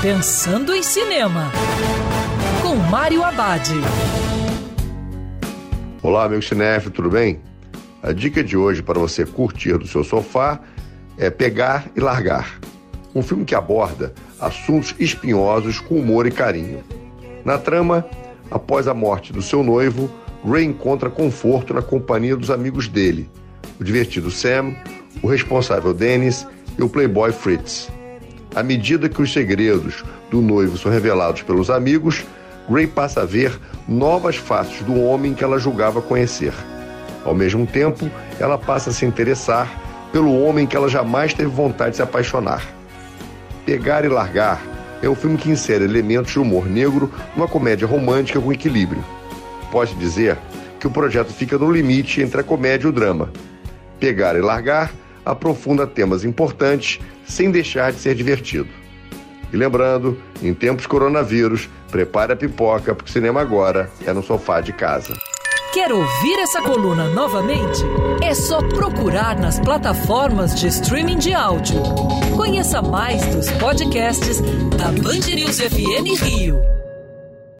Pensando em Cinema, com Mário Abad. Olá, meu cinef, tudo bem? A dica de hoje para você curtir do seu sofá é Pegar e Largar. Um filme que aborda assuntos espinhosos com humor e carinho. Na trama, após a morte do seu noivo, Ray encontra conforto na companhia dos amigos dele, o divertido Sam, o responsável Dennis e o playboy Fritz. À medida que os segredos do noivo são revelados pelos amigos, Gray passa a ver novas faces do homem que ela julgava conhecer. Ao mesmo tempo, ela passa a se interessar pelo homem que ela jamais teve vontade de se apaixonar. Pegar e Largar é um filme que insere elementos de humor negro numa comédia romântica com equilíbrio. Pode dizer que o projeto fica no limite entre a comédia e o drama. Pegar e Largar aprofunda temas importantes sem deixar de ser divertido. E lembrando, em tempos coronavírus, prepare a pipoca, porque o cinema agora é no sofá de casa. Quer ouvir essa coluna novamente? É só procurar nas plataformas de streaming de áudio. Conheça mais dos podcasts da Band News FM Rio.